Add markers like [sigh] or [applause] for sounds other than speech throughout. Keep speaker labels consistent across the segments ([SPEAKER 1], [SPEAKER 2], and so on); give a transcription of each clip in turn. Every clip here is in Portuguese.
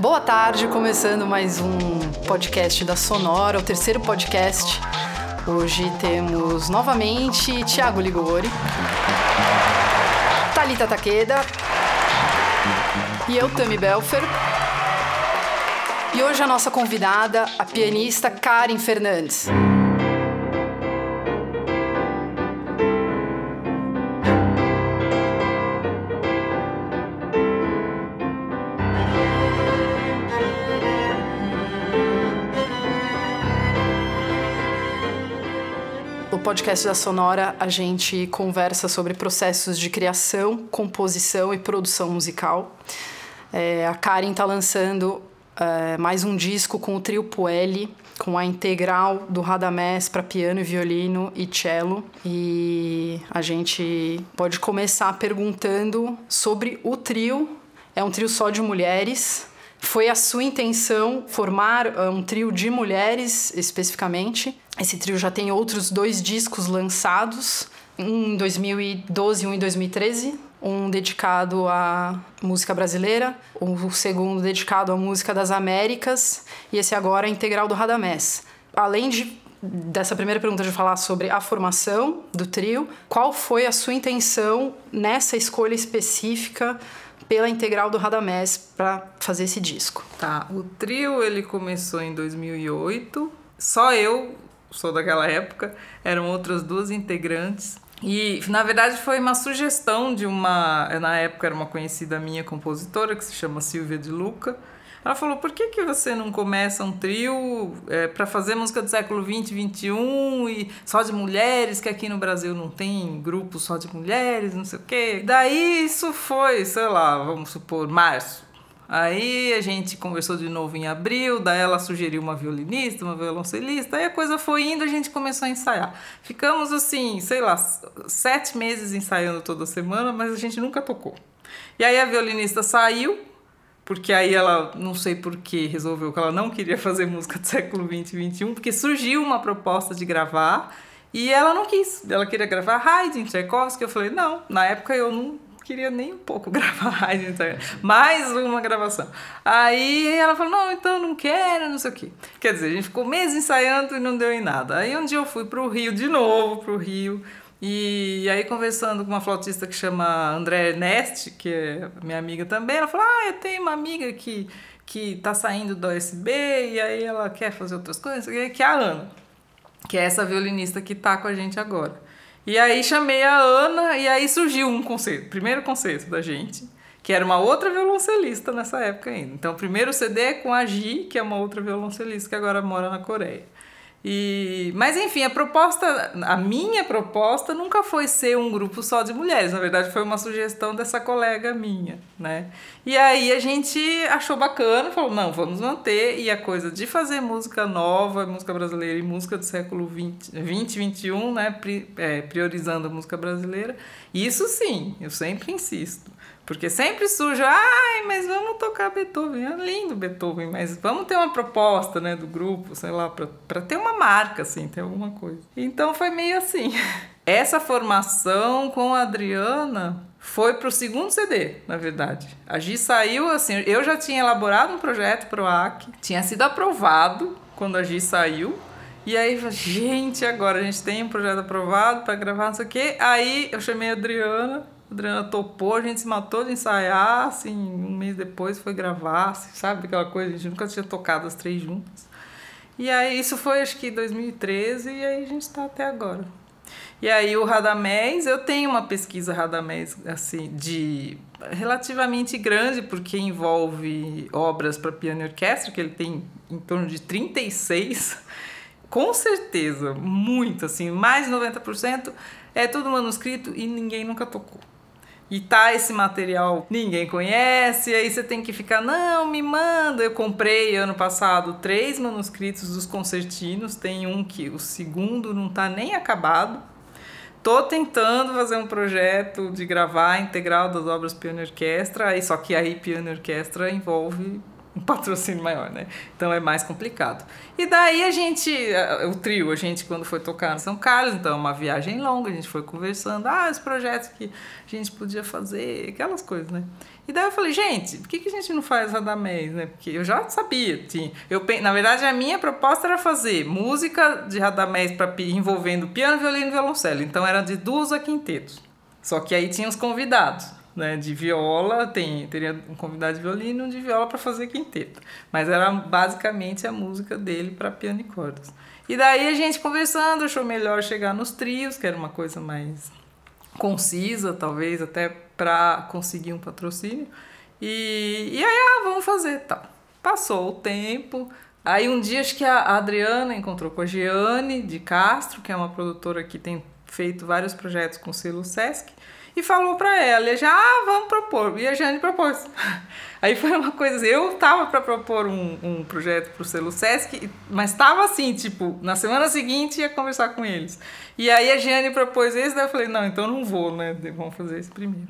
[SPEAKER 1] Boa tarde, começando mais um podcast da Sonora, o terceiro podcast. Hoje temos novamente Tiago Ligori, Talita Takeda e eu, Tami Belfer. E hoje a nossa convidada, a pianista Karen Fernandes. Podcast da Sonora, a gente conversa sobre processos de criação, composição e produção musical. É, a Karen está lançando é, mais um disco com o trio Puelli, com a integral do Radamés para piano, violino e cello. E a gente pode começar perguntando sobre o trio. É um trio só de mulheres. Foi a sua intenção formar uh, um trio de mulheres especificamente? Esse trio já tem outros dois discos lançados, um em 2012 e um em 2013. Um dedicado à música brasileira, o segundo dedicado à música das Américas e esse agora é integral do Radamés. Além de dessa primeira pergunta de falar sobre a formação do trio, qual foi a sua intenção nessa escolha específica pela integral do Radamés para fazer esse disco.
[SPEAKER 2] Tá, o trio ele começou em 2008. Só eu sou daquela época, eram outras duas integrantes. E na verdade foi uma sugestão de uma, na época era uma conhecida minha compositora que se chama Silvia de Luca. Ela falou: por que, que você não começa um trio é, para fazer música do século 20, 21 e só de mulheres, que aqui no Brasil não tem grupo só de mulheres, não sei o quê. Daí isso foi, sei lá, vamos supor, março. Aí a gente conversou de novo em abril, daí ela sugeriu uma violinista, uma violoncelista, aí a coisa foi indo, a gente começou a ensaiar. Ficamos assim, sei lá, sete meses ensaiando toda semana, mas a gente nunca tocou. E aí a violinista saiu, porque aí ela, não sei por que, resolveu que ela não queria fazer música do século 20 e 21, porque surgiu uma proposta de gravar e ela não quis. Ela queria gravar Haydn, Tchaikovsky. Eu falei, não, na época eu não queria nem um pouco [laughs] gravar Haydn. Mais uma gravação. Aí ela falou, não, então não quero, não sei o quê. Quer dizer, a gente ficou meses ensaiando e não deu em nada. Aí um dia eu fui pro Rio, de novo pro Rio, e aí, conversando com uma flautista que chama André Nest, que é minha amiga também, ela falou: Ah, eu tenho uma amiga que, que tá saindo do OSB e aí ela quer fazer outras coisas, que é a Ana, que é essa violinista que tá com a gente agora. E aí chamei a Ana e aí surgiu um conceito, primeiro conceito da gente, que era uma outra violoncelista nessa época ainda. Então, o primeiro CD é com a Gi, que é uma outra violoncelista que agora mora na Coreia. E, mas enfim, a proposta, a minha proposta nunca foi ser um grupo só de mulheres. Na verdade, foi uma sugestão dessa colega minha, né? E aí a gente achou bacana, falou, não, vamos manter. E a coisa de fazer música nova, música brasileira e música do século 20, 20 21, né? É, priorizando a música brasileira. Isso sim, eu sempre insisto. Porque sempre surge, ai, mas vamos tocar Beethoven. É lindo Beethoven, mas vamos ter uma proposta, né, do grupo, sei lá, para ter uma marca, assim, ter alguma coisa. Então foi meio assim. [laughs] Essa formação com a Adriana foi pro segundo CD, na verdade. A Gi saiu, assim, eu já tinha elaborado um projeto pro AC, tinha sido aprovado quando a Gi saiu. E aí, gente, agora a gente tem um projeto aprovado para gravar, não sei o quê. Aí eu chamei a Adriana a Adriana topou, a gente se matou de ensaiar, assim, um mês depois foi gravar, assim, sabe? Aquela coisa, a gente nunca tinha tocado as três juntas. E aí isso foi acho que 2013 e aí a gente está até agora. E aí o Radamés, eu tenho uma pesquisa Radamés assim de relativamente grande porque envolve obras para piano e orquestra, que ele tem em torno de 36. Com certeza, muito assim, mais de 90% é tudo manuscrito e ninguém nunca tocou. E tá esse material, ninguém conhece, aí você tem que ficar, não, me manda. Eu comprei ano passado três manuscritos dos concertinos, tem um que o segundo não tá nem acabado. Tô tentando fazer um projeto de gravar integral das obras piano orquestra, só que aí piano orquestra envolve um patrocínio maior, né? Então é mais complicado. E daí a gente, o trio, a gente quando foi tocar em São Carlos, então uma viagem longa, a gente foi conversando, ah, os projetos que a gente podia fazer, aquelas coisas, né? E daí eu falei, gente, por que, que a gente não faz Radamés, né? Porque eu já sabia. Tinha, eu, na verdade, a minha proposta era fazer música de Radamés pra, envolvendo piano, violino e violoncelo. Então era de duas a quintetos. Só que aí tinha os convidados. Né, de viola, tem, teria um convidado de violino e um de viola para fazer quinteto. Mas era basicamente a música dele para piano e cordas. E daí a gente conversando, achou melhor chegar nos trios, que era uma coisa mais concisa, talvez, até para conseguir um patrocínio. E, e aí, ah, vamos fazer, tal. Tá. Passou o tempo. Aí um dia acho que a Adriana encontrou com a Giane de Castro, que é uma produtora que tem feito vários projetos com o selo Sesc, e falou para ela, já, ah, vamos propor. E a Jane propôs. [laughs] Aí foi uma coisa, eu tava para propor um, um projeto pro selo Sesc, mas tava assim, tipo, na semana seguinte ia conversar com eles. E aí a Jane propôs esse, daí eu falei, não, então não vou, né? Vamos fazer esse primeiro.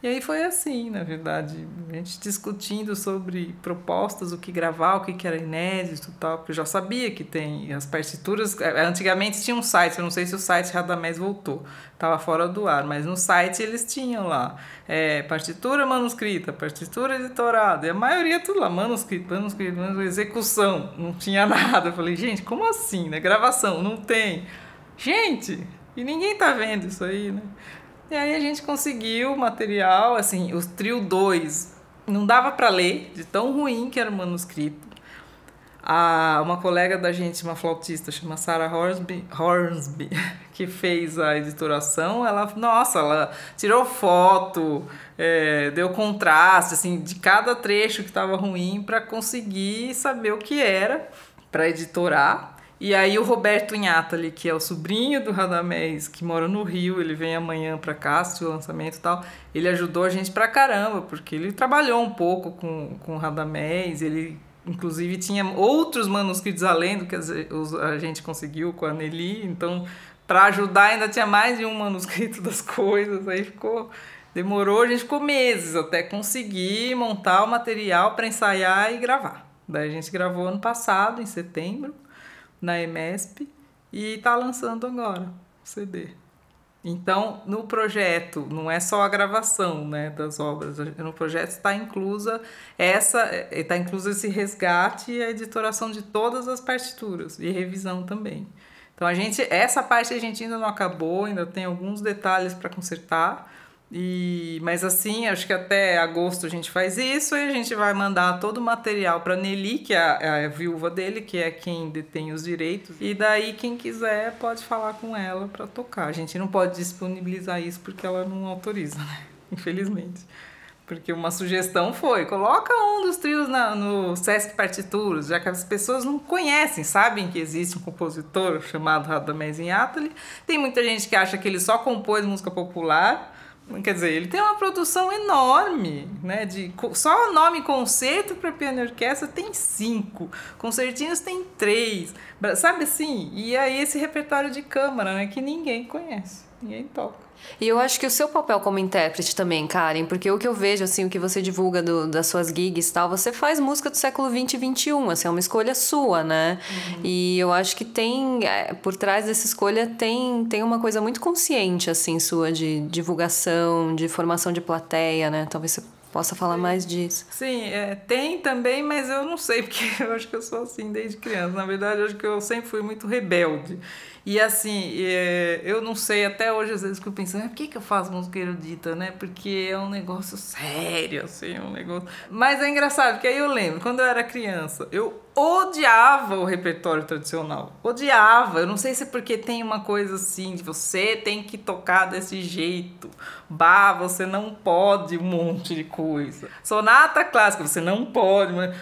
[SPEAKER 2] E aí foi assim, na verdade, a gente discutindo sobre propostas, o que gravar, o que era inédito e tal, porque eu já sabia que tem as partituras. É, antigamente tinha um site, eu não sei se o site Radamés voltou, estava fora do ar, mas no site eles tinham lá é, partitura manuscrita, partitura editorada, e a maioria tudo lá, manuscrito, manuscrito, manuscrito, execução, não tinha [laughs] nada. Eu falei, gente, como assim, né? Gravação, não tem. Gente, e ninguém tá vendo isso aí, né? E aí a gente conseguiu material, assim, os trio 2 não dava para ler, de tão ruim que era o manuscrito. A, uma colega da gente, uma flautista, chama Sarah Hornsby, Hornsby, [laughs] que fez a editoração, ela, nossa, ela tirou foto, é, deu contraste, assim, de cada trecho que estava ruim para conseguir saber o que era para editorar. E aí o Roberto Inhatali, que é o sobrinho do Radamés, que mora no Rio, ele vem amanhã para cá, se o lançamento e tal, ele ajudou a gente pra caramba, porque ele trabalhou um pouco com, com o Radamés, ele inclusive tinha outros manuscritos além do que a gente conseguiu com a Nelly, então para ajudar ainda tinha mais de um manuscrito [laughs] das coisas, aí ficou demorou, a gente ficou meses até conseguir montar o material para ensaiar e gravar. Daí a gente gravou ano passado, em setembro na EMESP e está lançando agora o CD. Então, no projeto, não é só a gravação né, das obras, no projeto está inclusa essa, está incluso esse resgate e a editoração de todas as partituras e revisão também. Então a gente, essa parte a gente ainda não acabou, ainda tem alguns detalhes para consertar, e, mas assim, acho que até agosto a gente faz isso e a gente vai mandar todo o material para Nelly, que é a, é a, viúva dele, que é quem detém os direitos. E daí quem quiser pode falar com ela para tocar. A gente não pode disponibilizar isso porque ela não autoriza, né? [laughs] Infelizmente. Porque uma sugestão foi, coloca um dos trios na, no Sesc Partituras, já que as pessoas não conhecem, sabem que existe um compositor chamado Radamés Inhatali. Tem muita gente que acha que ele só compôs música popular, Quer dizer, ele tem uma produção enorme, né? De, só o nome concerto para piano e orquestra tem cinco, concertinhos tem três, sabe assim? E aí esse repertório de câmara, né? Que ninguém conhece, ninguém toca.
[SPEAKER 3] E eu acho que o seu papel como intérprete também, Karen, porque o que eu vejo, assim, o que você divulga do, das suas gigs e tal, você faz música do século 20 e 21, assim, é uma escolha sua, né? Uhum. E eu acho que tem, é, por trás dessa escolha, tem, tem uma coisa muito consciente, assim, sua de divulgação, de formação de plateia, né? Talvez você possa falar Sim. mais disso.
[SPEAKER 2] Sim, é, tem também, mas eu não sei, [laughs] porque eu acho que eu sou assim desde criança. Na verdade, eu acho que eu sempre fui muito rebelde. E assim, é, eu não sei, até hoje às vezes que eu penso, por que, que eu faço música erudita, né? Porque é um negócio sério, assim, um negócio. Mas é engraçado, porque aí eu lembro, quando eu era criança, eu odiava o repertório tradicional. Odiava. Eu não sei se é porque tem uma coisa assim, de você tem que tocar desse jeito. Bah, você não pode um monte de coisa. Sonata clássica, você não pode. Mas...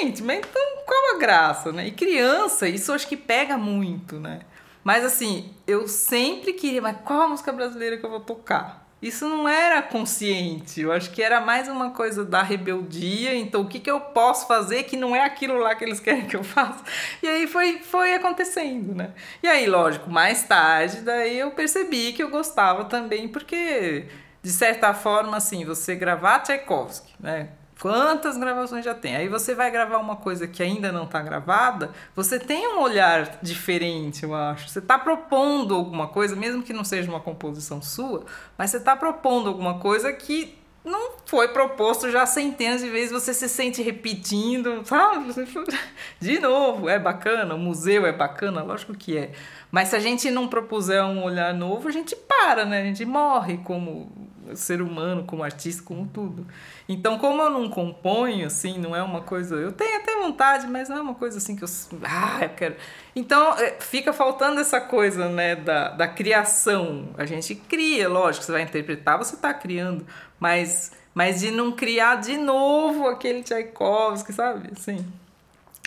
[SPEAKER 2] Gente, mas então qual a graça, né? E criança, isso acho que pega muito, né? Mas assim, eu sempre queria, mas qual a música brasileira que eu vou tocar? Isso não era consciente, eu acho que era mais uma coisa da rebeldia. Então, o que, que eu posso fazer que não é aquilo lá que eles querem que eu faça? E aí foi, foi acontecendo, né? E aí, lógico, mais tarde, daí eu percebi que eu gostava também, porque, de certa forma, assim, você gravar Tchaikovsky, né? Quantas gravações já tem? Aí você vai gravar uma coisa que ainda não está gravada, você tem um olhar diferente, eu acho. Você está propondo alguma coisa, mesmo que não seja uma composição sua, mas você está propondo alguma coisa que não foi proposto já centenas de vezes, você se sente repetindo, sabe? [laughs] De novo, é bacana, o museu é bacana, lógico que é. Mas se a gente não propuser um olhar novo, a gente para, né? A gente morre como ser humano, como artista, como tudo. Então, como eu não componho, assim, não é uma coisa. Eu tenho até vontade, mas não é uma coisa assim que eu. Ah, eu quero. Então, é, fica faltando essa coisa, né, da, da criação. A gente cria, lógico, você vai interpretar, você está criando, mas, mas de não criar de novo aquele Tchaikovsky, sabe? Assim.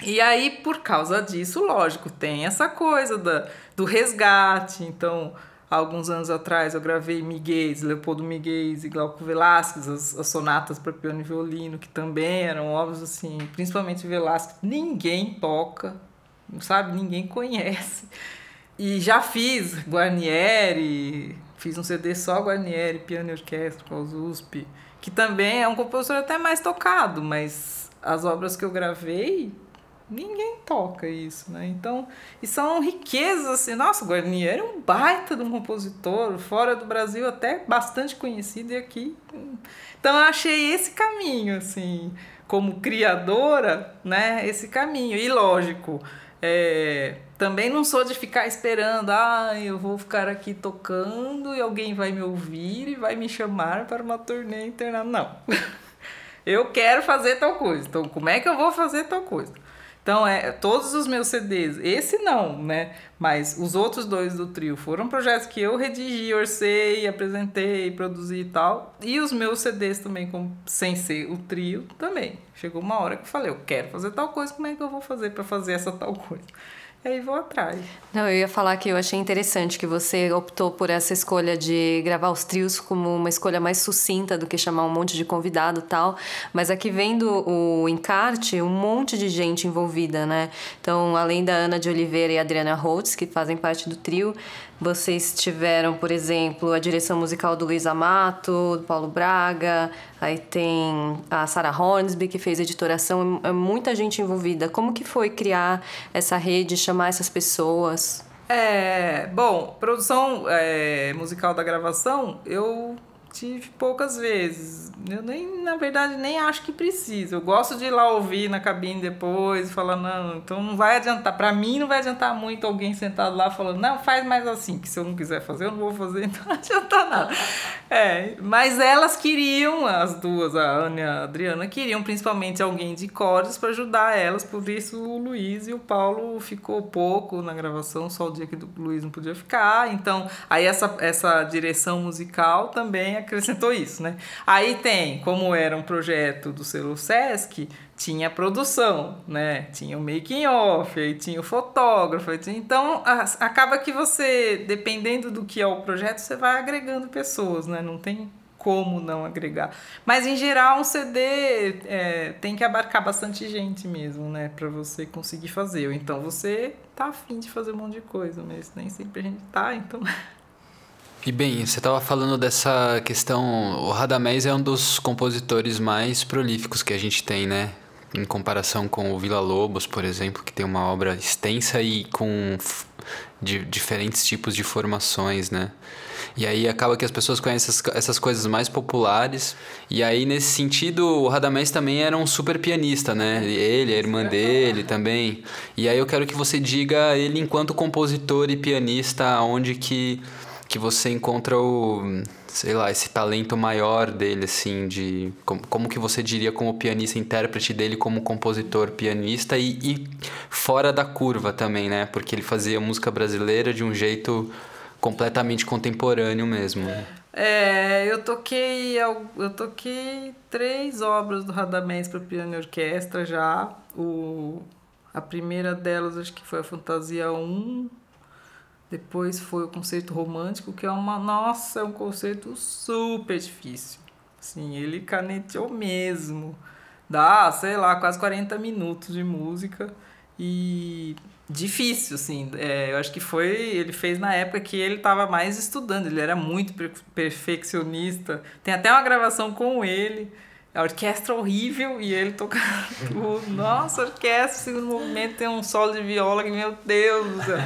[SPEAKER 2] E aí, por causa disso, lógico, tem essa coisa da, do resgate. Então, alguns anos atrás eu gravei Miguel, Leopoldo Miguel e Glauco Velasquez, as, as sonatas para piano e violino, que também eram obras assim, principalmente Velasquez, ninguém toca, sabe? Ninguém conhece. E já fiz Guarnieri, fiz um CD só Guarnieri, piano e orquestra com os USP, que também é um compositor até mais tocado, mas as obras que eu gravei ninguém toca isso, né? Então, e são riquezas assim. Nossa, Guarnieri era um baita de um compositor, fora do Brasil até bastante conhecido e aqui. Então, eu achei esse caminho, assim, como criadora, né? Esse caminho. E lógico, é, também não sou de ficar esperando, ah, eu vou ficar aqui tocando e alguém vai me ouvir e vai me chamar para uma turnê internacional. Não. [laughs] eu quero fazer tal coisa. Então, como é que eu vou fazer tal coisa? Então, é, todos os meus CDs, esse não, né? Mas os outros dois do trio foram projetos que eu redigi, orcei, apresentei, produzi e tal. E os meus CDs também, como, sem ser o trio, também. Chegou uma hora que eu falei, eu quero fazer tal coisa, como é que eu vou fazer para fazer essa tal coisa? Aí vou atrás.
[SPEAKER 3] Não, eu ia falar que eu achei interessante que você optou por essa escolha de gravar os trios como uma escolha mais sucinta do que chamar um monte de convidado tal. Mas aqui vendo o encarte, um monte de gente envolvida, né? Então, além da Ana de Oliveira e Adriana Holtz, que fazem parte do trio, vocês tiveram, por exemplo, a direção musical do Luiz Amato, do Paulo Braga, aí tem a Sarah Hornsby, que fez editoração, é muita gente envolvida. Como que foi criar essa rede, chamar essas pessoas?
[SPEAKER 2] É, bom, produção é, musical da gravação, eu tive poucas vezes. Eu nem, na verdade, nem acho que precisa. Eu gosto de ir lá ouvir na cabine depois falar, não, então não vai adiantar. Para mim não vai adiantar muito alguém sentado lá falando, não, faz mais assim, que se eu não quiser fazer, eu não vou fazer, [laughs] então não adianta nada. É, mas elas queriam, as duas, a Ana e a Adriana, queriam principalmente alguém de cordas para ajudar elas, por isso o Luiz e o Paulo ficou pouco na gravação, só o dia que o Luiz não podia ficar. Então, aí essa, essa direção musical também acrescentou isso, né? Aí tem, como era um projeto do selo Sesc, tinha produção, né? Tinha o making off, aí tinha o fotógrafo, então acaba que você, dependendo do que é o projeto, você vai agregando pessoas, né? Não tem como não agregar. Mas em geral um CD é, tem que abarcar bastante gente mesmo, né? Para você conseguir fazer. Ou então você tá afim de fazer um monte de coisa, mas nem sempre a gente tá, então [laughs]
[SPEAKER 4] E bem, você estava falando dessa questão. O Radamés é um dos compositores mais prolíficos que a gente tem, né? Em comparação com o Vila Lobos, por exemplo, que tem uma obra extensa e com de diferentes tipos de formações, né? E aí acaba que as pessoas conhecem essas, essas coisas mais populares. E aí, nesse sentido, o Radamés também era um super pianista, né? Ele, a irmã dele também. E aí eu quero que você diga ele enquanto compositor e pianista, onde que que você encontra o, sei lá, esse talento maior dele, assim, de como, como que você diria como pianista, intérprete dele como compositor, pianista e, e fora da curva também, né? Porque ele fazia música brasileira de um jeito completamente contemporâneo mesmo.
[SPEAKER 2] É, eu toquei eu toquei três obras do Radamés para piano e orquestra já. O, a primeira delas acho que foi a Fantasia 1, depois foi o conceito romântico, que é uma. Nossa, é um conceito super difícil. Sim, ele caneteou mesmo. Dá, sei lá, quase 40 minutos de música. E difícil, assim. É, eu acho que foi. Ele fez na época que ele estava mais estudando, ele era muito perfeccionista. Tem até uma gravação com ele a orquestra horrível e ele tocando. [laughs] Nossa, orquestra, segundo movimento tem um solo de viola que, meu Deus do céu.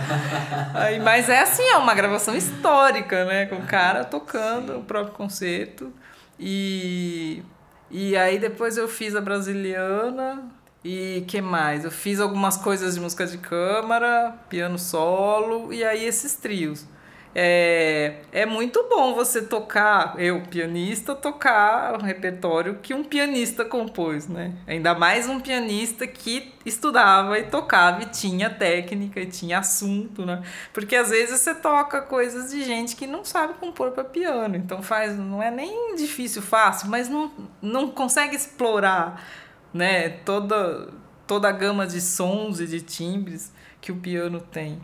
[SPEAKER 2] Aí, mas é assim, é uma gravação histórica, né? Com o cara tocando Sim. o próprio concerto. E, e aí depois eu fiz a brasiliana e que mais? Eu fiz algumas coisas de música de câmara, piano solo e aí esses trios. É, é muito bom você tocar, eu, pianista, tocar o repertório que um pianista compôs, né? Ainda mais um pianista que estudava e tocava e tinha técnica e tinha assunto, né? Porque às vezes você toca coisas de gente que não sabe compor para piano, então faz, não é nem difícil, fácil, mas não, não consegue explorar, né? Toda, toda a gama de sons e de timbres que o piano tem.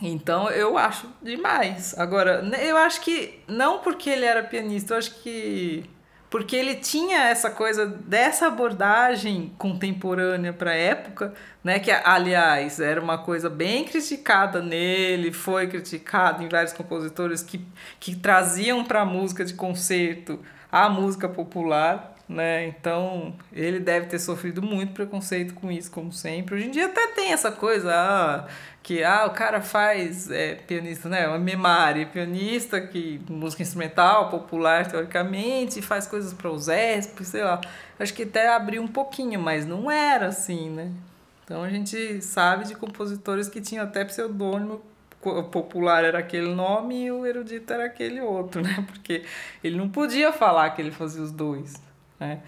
[SPEAKER 2] Então eu acho demais. Agora, eu acho que não porque ele era pianista, eu acho que porque ele tinha essa coisa dessa abordagem contemporânea para a época, né, que aliás era uma coisa bem criticada nele, foi criticado em vários compositores que, que traziam para a música de concerto a música popular, né? Então, ele deve ter sofrido muito preconceito com isso, como sempre. Hoje em dia até tem essa coisa, ah, que ah, o cara faz é, pianista, né? Uma memari, pianista que música instrumental, popular teoricamente, faz coisas para os ESP, sei lá. Acho que até abriu um pouquinho, mas não era assim, né? Então a gente sabe de compositores que tinham até pseudônimo o popular era aquele nome e o erudito era aquele outro, [laughs] né? Porque ele não podia falar que ele fazia os dois, né?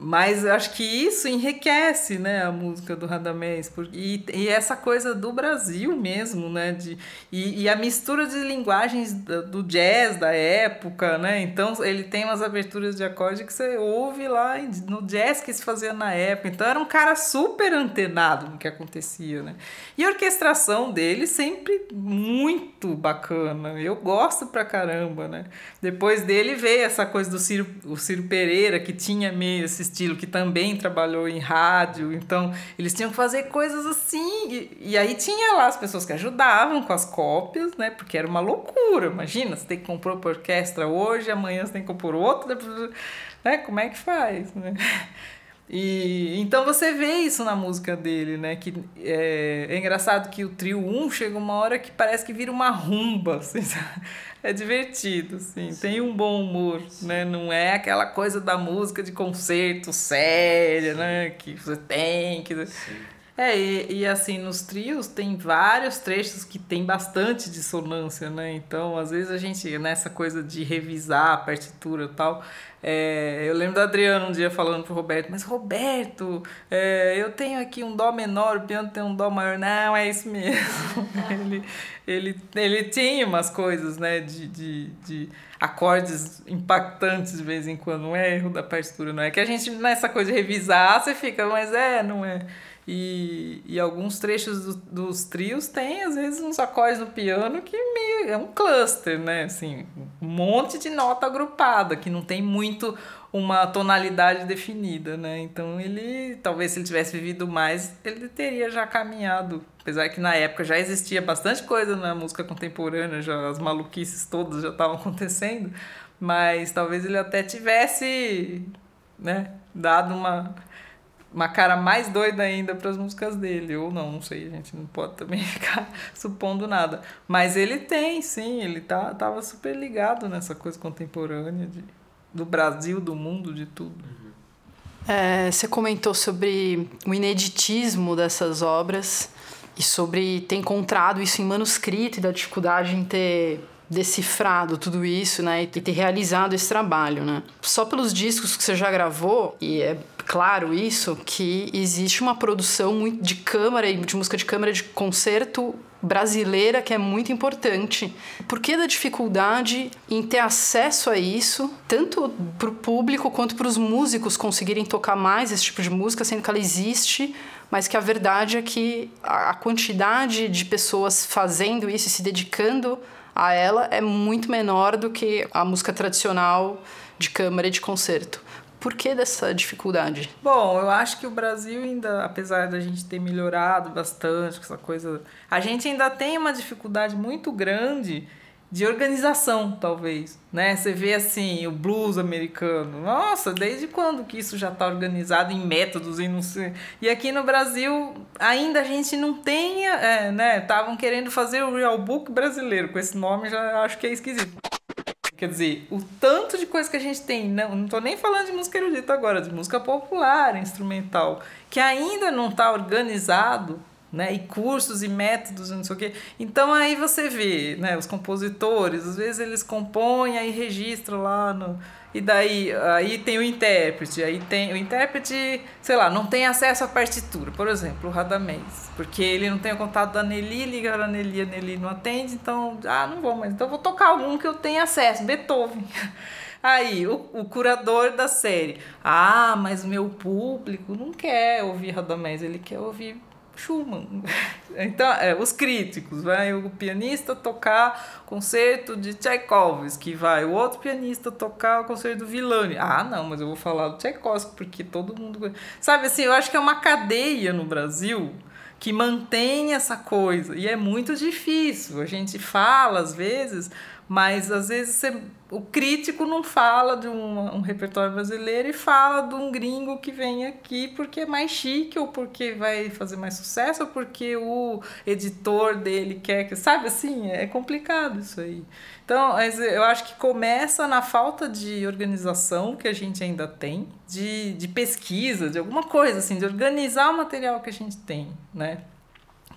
[SPEAKER 2] Mas acho que isso enriquece né, a música do Radamés. E, e essa coisa do Brasil mesmo, né? De, e, e a mistura de linguagens do, do, jazz da época, né? Então ele tem umas aberturas de acorde que você ouve lá no jazz que se fazia na época. Então era um cara super antenado no que acontecia, né? E a orquestração dele sempre muito bacana. Eu gosto pra caramba, né? Depois dele veio essa coisa do Ciro, o Ciro Pereira, que tinha meio esse estilo, que também trabalhou em rádio. Então, eles tinham que fazer coisas assim. E, e aí tinha lá as pessoas que ajudavam com as cópias, né? Porque era uma loucura. Imagina, você tem que compor para orquestra hoje, amanhã você tem que compor outra. Né? Como é que faz, né? E então você vê isso na música dele, né? Que é, é engraçado que o trio 1 chega uma hora que parece que vira uma rumba, assim, é divertido, assim, Sim. tem um bom humor, né? Não é aquela coisa da música de concerto séria, né? Que você tem que. Sim. É, e, e assim, nos trios tem vários trechos que tem bastante dissonância, né? Então, às vezes a gente, nessa coisa de revisar a partitura e tal, é, eu lembro da Adriana um dia falando pro Roberto, mas Roberto, é, eu tenho aqui um dó menor, o piano tem um dó maior. Não, é isso mesmo. [laughs] ele, ele, ele tinha umas coisas, né, de, de, de acordes impactantes de vez em quando, um erro da partitura, não é? Que a gente, nessa coisa de revisar, você fica, mas é, não é? E, e alguns trechos do, dos trios tem, às vezes, uns acordes no piano que meio, é um cluster, né? Assim, um monte de nota agrupada, que não tem muito uma tonalidade definida, né? Então ele, talvez se ele tivesse vivido mais, ele teria já caminhado. Apesar que na época já existia bastante coisa na música contemporânea, já as maluquices todas já estavam [laughs] acontecendo, mas talvez ele até tivesse, né, dado uma uma cara mais doida ainda para as músicas dele. Ou não, não sei, a gente não pode também [laughs] ficar supondo nada. Mas ele tem, sim, ele tá, tava super ligado nessa coisa contemporânea de, do Brasil, do mundo, de tudo.
[SPEAKER 1] É, você comentou sobre o ineditismo dessas obras e sobre ter encontrado isso em manuscrito e da dificuldade em ter decifrado tudo isso, né, e ter realizado esse trabalho, né? Só pelos discos que você já gravou, e é claro isso, que existe uma produção de câmara e de música de câmara de concerto brasileira que é muito importante. Por que da dificuldade em ter acesso a isso, tanto para o público quanto para os músicos conseguirem tocar mais esse tipo de música, sendo que ela existe, mas que a verdade é que a quantidade de pessoas fazendo isso e se dedicando a ela é muito menor do que a música tradicional de câmara e de concerto. Por que dessa dificuldade?
[SPEAKER 2] Bom, eu acho que o Brasil ainda, apesar da gente ter melhorado bastante essa coisa, a gente ainda tem uma dificuldade muito grande de organização, talvez, né? Você vê assim, o blues americano. Nossa, desde quando que isso já está organizado em métodos e não sei. E aqui no Brasil ainda a gente não tem, é, né? Estavam querendo fazer o real book brasileiro com esse nome, já acho que é esquisito. Quer dizer, o tanto de coisa que a gente tem, não, não tô nem falando de música erudita agora, de música popular, instrumental, que ainda não está organizado, né? E cursos e métodos, não sei o quê. Então aí você vê, né, os compositores, às vezes eles compõem aí registram lá no e daí aí tem o intérprete, aí tem o intérprete, sei lá, não tem acesso à partitura, por exemplo, o Radamés, porque ele não tem o contato da Nelly, liga a Nelly, a Nelly não atende, então, ah, não vou mais, então vou tocar algum que eu tenha acesso, Beethoven. [laughs] Aí, o, o curador da série, ah, mas meu público não quer ouvir Radamés, ele quer ouvir Schumann. [laughs] Então, é, os críticos, vai o pianista tocar concerto de Tchaikovsky, vai o outro pianista tocar o concerto do Villani. Ah, não, mas eu vou falar do Tchaikovsky porque todo mundo, sabe assim, eu acho que é uma cadeia no Brasil que mantém essa coisa e é muito difícil. A gente fala às vezes, mas às vezes você, o crítico não fala de um, um, repertório brasileiro e fala de um gringo que vem aqui porque é mais chique, ou porque vai fazer mais sucesso, ou porque o editor dele quer que. Sabe assim? É complicado isso aí. Então, eu acho que começa na falta de organização que a gente ainda tem, de, de pesquisa, de alguma coisa, assim, de organizar o material que a gente tem, né?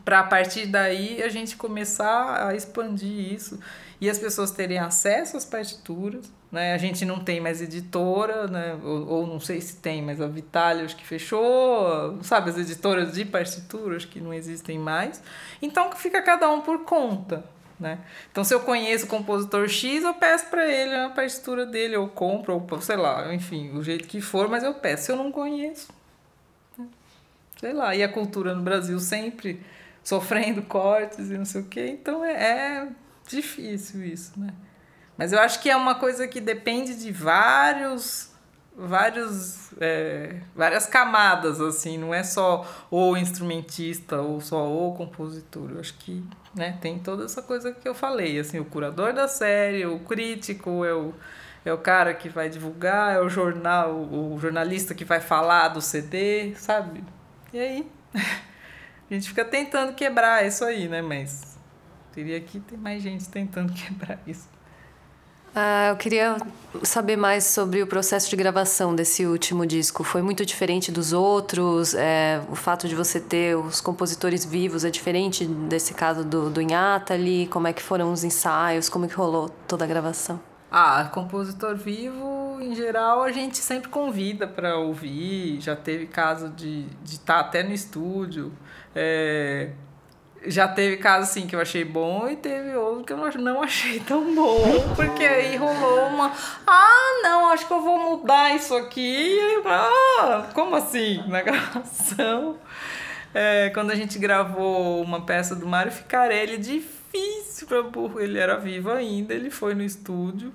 [SPEAKER 2] Para a partir daí a gente começar a expandir isso e as pessoas terem acesso às partituras. Né? A gente não tem mais editora, né? ou, ou não sei se tem, mas a Vitalia acho que fechou, sabe, as editoras de partituras que não existem mais. Então fica cada um por conta. Né? Então, se eu conheço o compositor X, eu peço para ele a partitura dele, eu compro, ou sei lá, enfim, o jeito que for, mas eu peço. Se eu não conheço, né? sei lá. E a cultura no Brasil sempre sofrendo cortes e não sei o quê, então é, é difícil isso, né? Mas eu acho que é uma coisa que depende de vários vários é, várias camadas assim. Não é só o instrumentista ou só o compositor. Eu acho que né tem toda essa coisa que eu falei assim o curador da série o crítico é o é o cara que vai divulgar é o jornal o jornalista que vai falar do CD sabe? E aí? [laughs] A gente fica tentando quebrar isso aí né? Mas Teria que ter mais gente tentando [laughs] quebrar isso.
[SPEAKER 3] Ah, eu queria saber mais sobre o processo de gravação desse último disco. Foi muito diferente dos outros? É, o fato de você ter os compositores vivos é diferente desse caso do, do Inhatali? Como é que foram os ensaios? Como que rolou toda a gravação?
[SPEAKER 2] Ah, compositor vivo, em geral, a gente sempre convida para ouvir. Já teve caso de estar de tá até no estúdio. É, já teve caso assim que eu achei bom e teve outro que eu não achei [laughs] tão bom, porque aí rolou uma. Ah, não, acho que eu vou mudar isso aqui. Ah, como assim? [laughs] Na gravação. É, quando a gente gravou uma peça do Mário Ficarelli, difícil para burro. Ele era vivo ainda, ele foi no estúdio.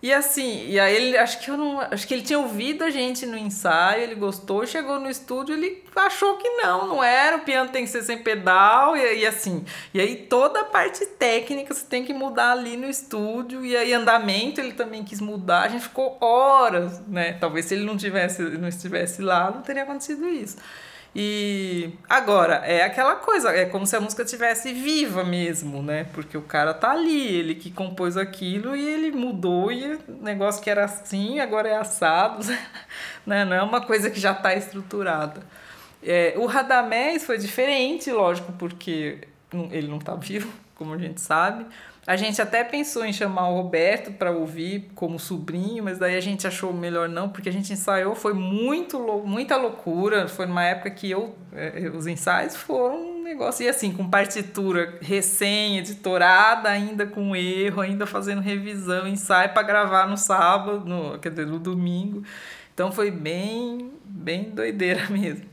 [SPEAKER 2] E assim, e aí ele acho que eu não, acho que ele tinha ouvido a gente no ensaio, ele gostou, chegou no estúdio, ele achou que não, não era, o piano tem que ser sem pedal e, e assim. E aí toda a parte técnica você tem que mudar ali no estúdio e aí andamento ele também quis mudar. A gente ficou horas, né? Talvez se ele não tivesse não estivesse lá, não teria acontecido isso. E agora, é aquela coisa, é como se a música tivesse viva mesmo, né? Porque o cara tá ali, ele que compôs aquilo e ele mudou e o negócio que era assim, agora é assado, [laughs] né? Não é uma coisa que já está estruturada. É, o Radamés foi diferente, lógico, porque ele não tá vivo, como a gente sabe. A gente até pensou em chamar o Roberto para ouvir como sobrinho, mas daí a gente achou melhor não, porque a gente ensaiou, foi muito muita loucura. Foi numa época que eu. Eh, os ensaios foram um negócio. E assim, com partitura recém-editorada, ainda com erro, ainda fazendo revisão, ensaio para gravar no sábado, no, quer dizer, no domingo. Então foi bem, bem doideira [laughs] mesmo.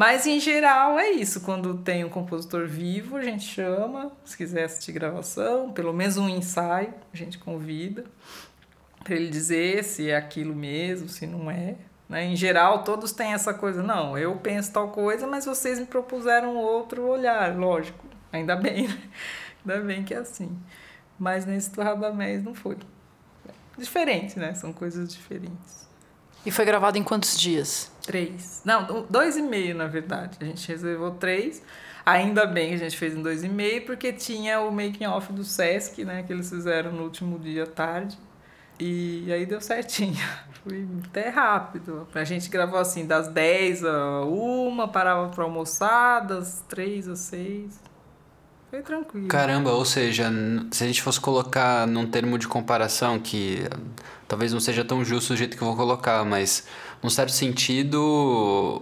[SPEAKER 2] Mas em geral é isso. Quando tem um compositor vivo, a gente chama, se quiser assistir gravação, pelo menos um ensaio, a gente convida para ele dizer se é aquilo mesmo, se não é. Né? Em geral, todos têm essa coisa, não, eu penso tal coisa, mas vocês me propuseram outro olhar, lógico. Ainda bem, né? Ainda bem que é assim. Mas nesse do Radamés não foi. Diferente, né? São coisas diferentes.
[SPEAKER 1] E foi gravado em quantos dias?
[SPEAKER 2] Três. Não, dois e meio, na verdade. A gente reservou três. Ainda bem que a gente fez em dois e meio, porque tinha o making off do Sesc, né? Que eles fizeram no último dia à tarde. E aí deu certinho. [laughs] Foi até rápido. A gente gravou assim, das 10 a 1, parava pra almoçar, das 3 às 6. Foi tranquilo.
[SPEAKER 4] Caramba, ou seja, se a gente fosse colocar num termo de comparação que talvez não seja tão justo o jeito que eu vou colocar, mas num certo sentido,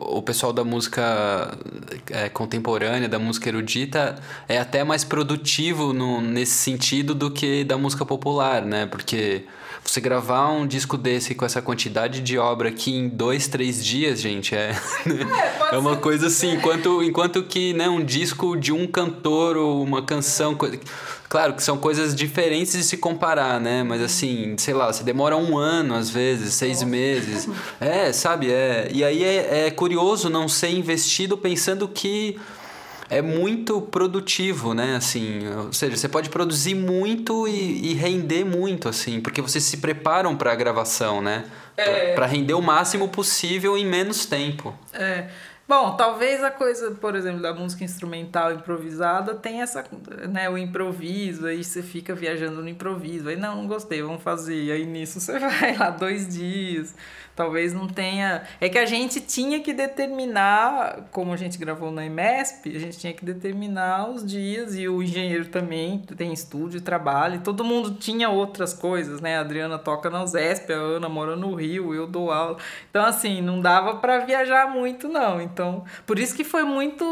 [SPEAKER 4] o pessoal da música é, contemporânea, da música erudita, é até mais produtivo no, nesse sentido do que da música popular, né? Porque você gravar um disco desse com essa quantidade de obra aqui em dois, três dias, gente, é, é, [laughs] é uma coisa assim. Enquanto, enquanto que né, um disco de um cantor ou uma canção. Claro que são coisas diferentes de se comparar, né? Mas assim, sei lá, você demora um ano, às vezes, seis meses. [laughs] É, sabe? É, e aí é, é curioso não ser investido pensando que é muito produtivo, né? Assim, ou seja, você pode produzir muito e, e render muito, assim, porque vocês se preparam para a gravação, né? É... Para render o máximo possível em menos tempo.
[SPEAKER 2] É. Bom, talvez a coisa, por exemplo, da música instrumental improvisada tem essa, né, o improviso, aí você fica viajando no improviso, aí não, não gostei, vamos fazer, aí nisso você [laughs] vai lá dois dias, Talvez não tenha. É que a gente tinha que determinar, como a gente gravou na EMESP, a gente tinha que determinar os dias e o engenheiro também tem estúdio, trabalha, todo mundo tinha outras coisas, né? A Adriana toca na USESP, a Ana mora no Rio, eu dou aula. Então, assim, não dava para viajar muito, não. Então, por isso que foi muito,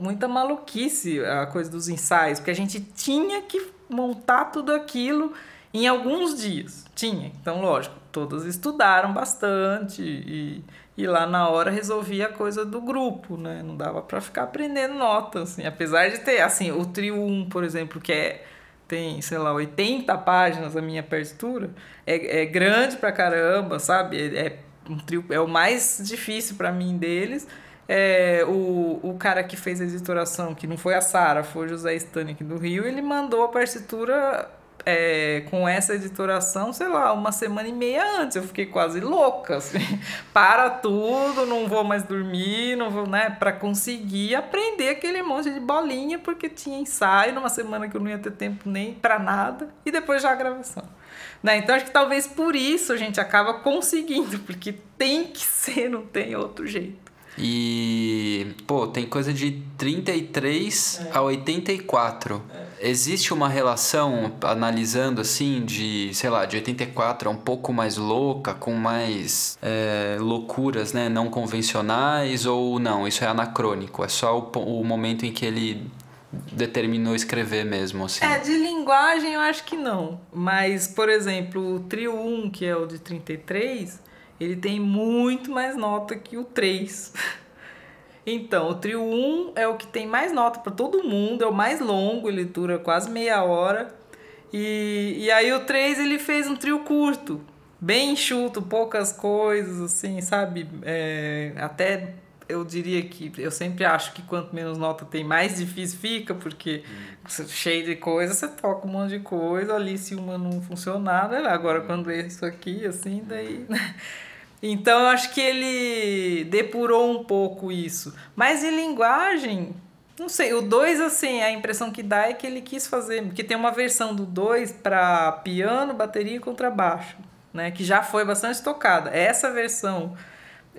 [SPEAKER 2] muita maluquice a coisa dos ensaios, porque a gente tinha que montar tudo aquilo em alguns dias. Tinha. Então, lógico, todas estudaram bastante e, e lá na hora resolvia a coisa do grupo, né? Não dava para ficar aprendendo notas, assim. Apesar de ter, assim, o trio 1, por exemplo, que é tem, sei lá, 80 páginas a minha partitura, é, é grande pra caramba, sabe? É, é um trio, é o mais difícil para mim deles. É, o, o cara que fez a editoração, que não foi a Sara, foi o José Stanek do Rio, ele mandou a partitura é, com essa editoração, sei lá, uma semana e meia antes. Eu fiquei quase louca, assim. [laughs] Para tudo, não vou mais dormir, não vou, né? Para conseguir aprender aquele monte de bolinha, porque tinha ensaio numa semana que eu não ia ter tempo nem para nada, e depois já a gravação. Né? Então acho que talvez por isso a gente acaba conseguindo, [laughs] porque tem que ser, não tem outro jeito.
[SPEAKER 4] E, pô, tem coisa de 33 é. a 84. É. Existe uma relação, analisando assim, de, sei lá, de 84 a um pouco mais louca, com mais é, loucuras, né, não convencionais, ou não? Isso é anacrônico, é só o, o momento em que ele determinou escrever mesmo, assim.
[SPEAKER 2] É, de linguagem eu acho que não. Mas, por exemplo, o trio 1, que é o de 33, ele tem muito mais nota que o 3. Então, o trio 1 é o que tem mais nota para todo mundo, é o mais longo, ele dura quase meia hora. E, e aí o 3 ele fez um trio curto, bem enxuto, poucas coisas, assim, sabe? É, até eu diria que eu sempre acho que quanto menos nota tem, mais difícil fica, porque hum. cheio de coisa, você toca um monte de coisa, ali se uma não funcionar, né? agora quando é isso aqui, assim, daí. Então eu acho que ele depurou um pouco isso. Mas em linguagem, não sei, o 2, assim, a impressão que dá é que ele quis fazer, porque tem uma versão do 2 para piano, bateria e contrabaixo, né? Que já foi bastante tocada. Essa versão,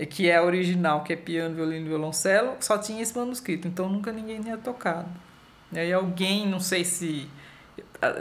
[SPEAKER 2] que é a original, que é piano, violino e violoncelo, só tinha esse manuscrito, então nunca ninguém tinha tocado. E aí alguém, não sei se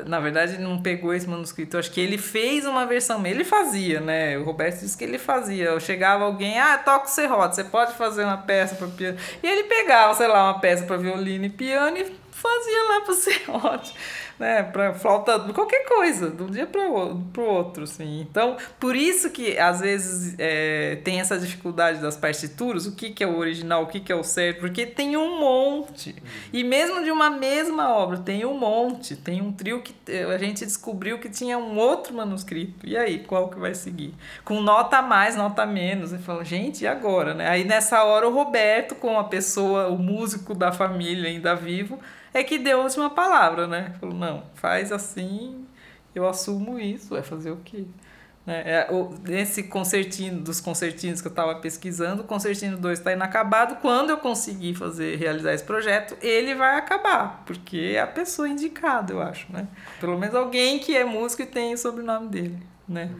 [SPEAKER 2] na verdade não pegou esse manuscrito, acho que ele fez uma versão, ele fazia, né? O Roberto disse que ele fazia. Chegava alguém, ah, toca o serrote, você pode fazer uma peça para piano. E ele pegava, sei lá, uma peça para violino e piano e fazia lá para o [laughs] serrote né, para flauta, qualquer coisa, de um dia para o outro, assim. Então, por isso que às vezes é, tem essa dificuldade das partituras, o que, que é o original, o que, que é o certo, porque tem um monte. E mesmo de uma mesma obra, tem um monte. Tem um trio que a gente descobriu que tinha um outro manuscrito. E aí, qual que vai seguir? Com nota mais, nota menos. E falou, gente, e agora, né? Aí nessa hora o Roberto, com a pessoa, o músico da família ainda vivo, é que deu a última palavra, né? Falou, não, faz assim, eu assumo isso, vai fazer o quê? Né? É, nesse concertino, dos concertinos que eu estava pesquisando, o concertino 2 está inacabado. Quando eu conseguir fazer, realizar esse projeto, ele vai acabar, porque é a pessoa indicada, eu acho, né? Pelo menos alguém que é músico e tem o sobrenome dele. né?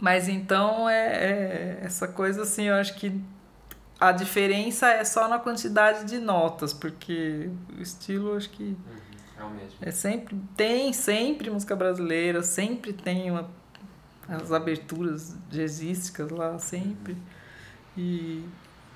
[SPEAKER 2] Mas então é, é essa coisa assim, eu acho que a diferença é só na quantidade de notas, porque o estilo acho que
[SPEAKER 4] Uhum, é
[SPEAKER 2] é sempre tem sempre música brasileira, sempre tem uma, as aberturas jazzísticas lá sempre. E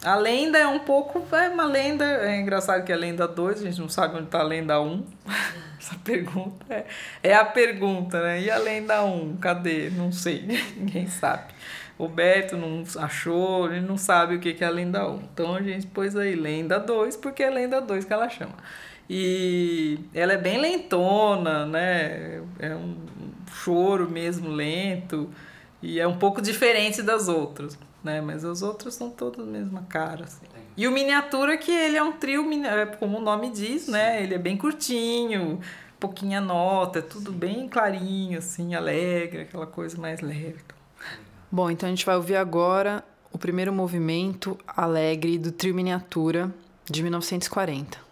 [SPEAKER 2] a lenda é um pouco é uma lenda, é engraçado que a lenda 2, a gente não sabe onde está a lenda 1. [laughs] Essa pergunta é, é a pergunta, né? E a lenda 1, cadê? Não sei, [laughs] ninguém sabe. O Beto não achou, ele não sabe o que é a lenda 1. Então a gente pôs aí lenda 2, porque é lenda 2 que ela chama. E ela é bem lentona, né? É um choro mesmo lento. E é um pouco diferente das outras, né? Mas as outras são todas a mesma cara, assim. E o miniatura que ele é um trio, é, como o nome diz, né? Ele é bem curtinho, pouquinha nota, é tudo bem clarinho, assim, alegre, aquela coisa mais leve.
[SPEAKER 1] Bom, então a gente vai ouvir agora o primeiro movimento alegre do trio miniatura de 1940.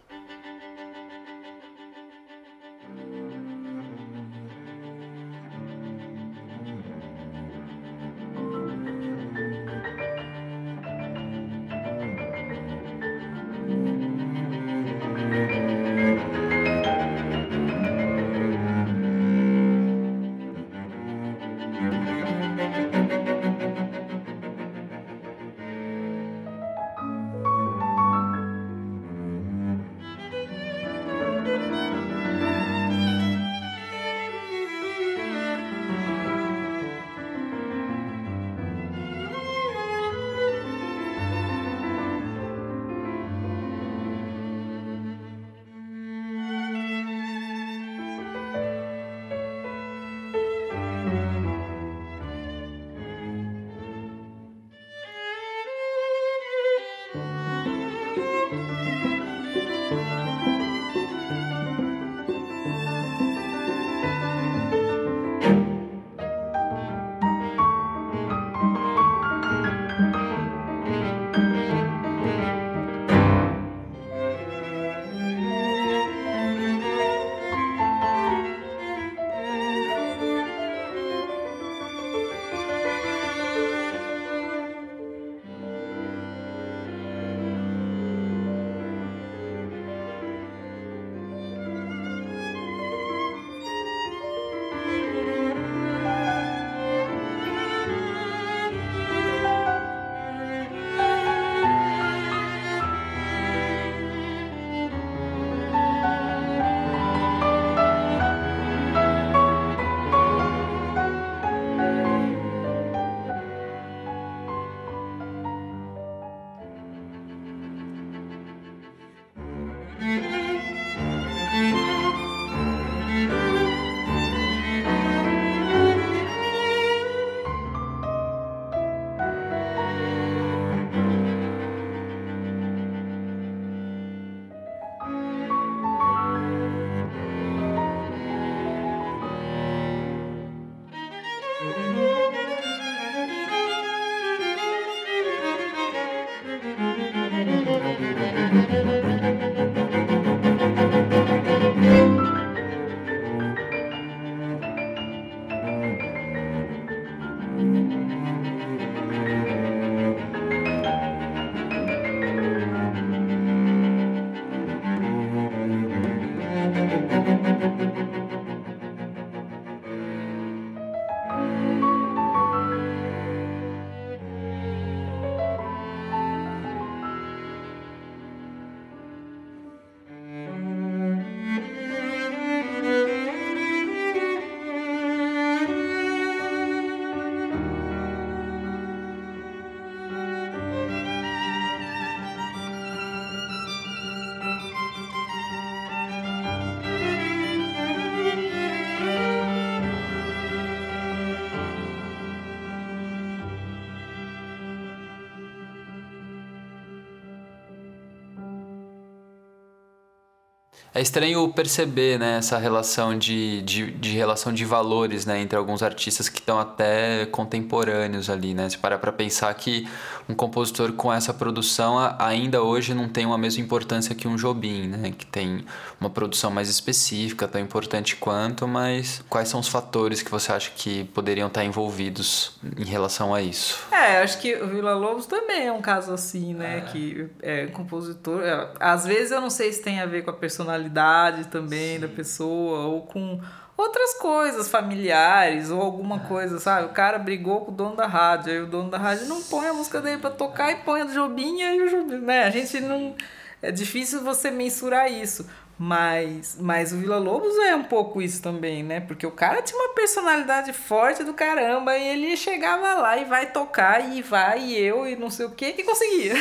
[SPEAKER 4] É estranho perceber, né, essa relação de, de, de relação de valores, né, entre alguns artistas que estão até contemporâneos ali, né? Se parar pra pensar que um compositor com essa produção ainda hoje não tem uma mesma importância que um Jobim, né? Que tem uma produção mais específica, tão importante quanto, mas quais são os fatores que você acha que poderiam estar envolvidos em relação a isso?
[SPEAKER 2] É, acho que o Vila Lobos também é um caso assim, né? É. Que é compositor. É, às vezes eu não sei se tem a ver com a personalidade também Sim. da pessoa ou com outras coisas familiares ou alguma é. coisa, sabe? O cara brigou com o dono da rádio, aí o dono da rádio não põe a música dele para tocar e põe a do Jobinha e o Jobinha, né? A gente não é difícil você mensurar isso. Mas, mas o Vila Lobos é um pouco isso também, né? Porque o cara tinha uma personalidade forte do caramba e ele chegava lá e vai tocar e vai e eu e não sei o que que conseguia.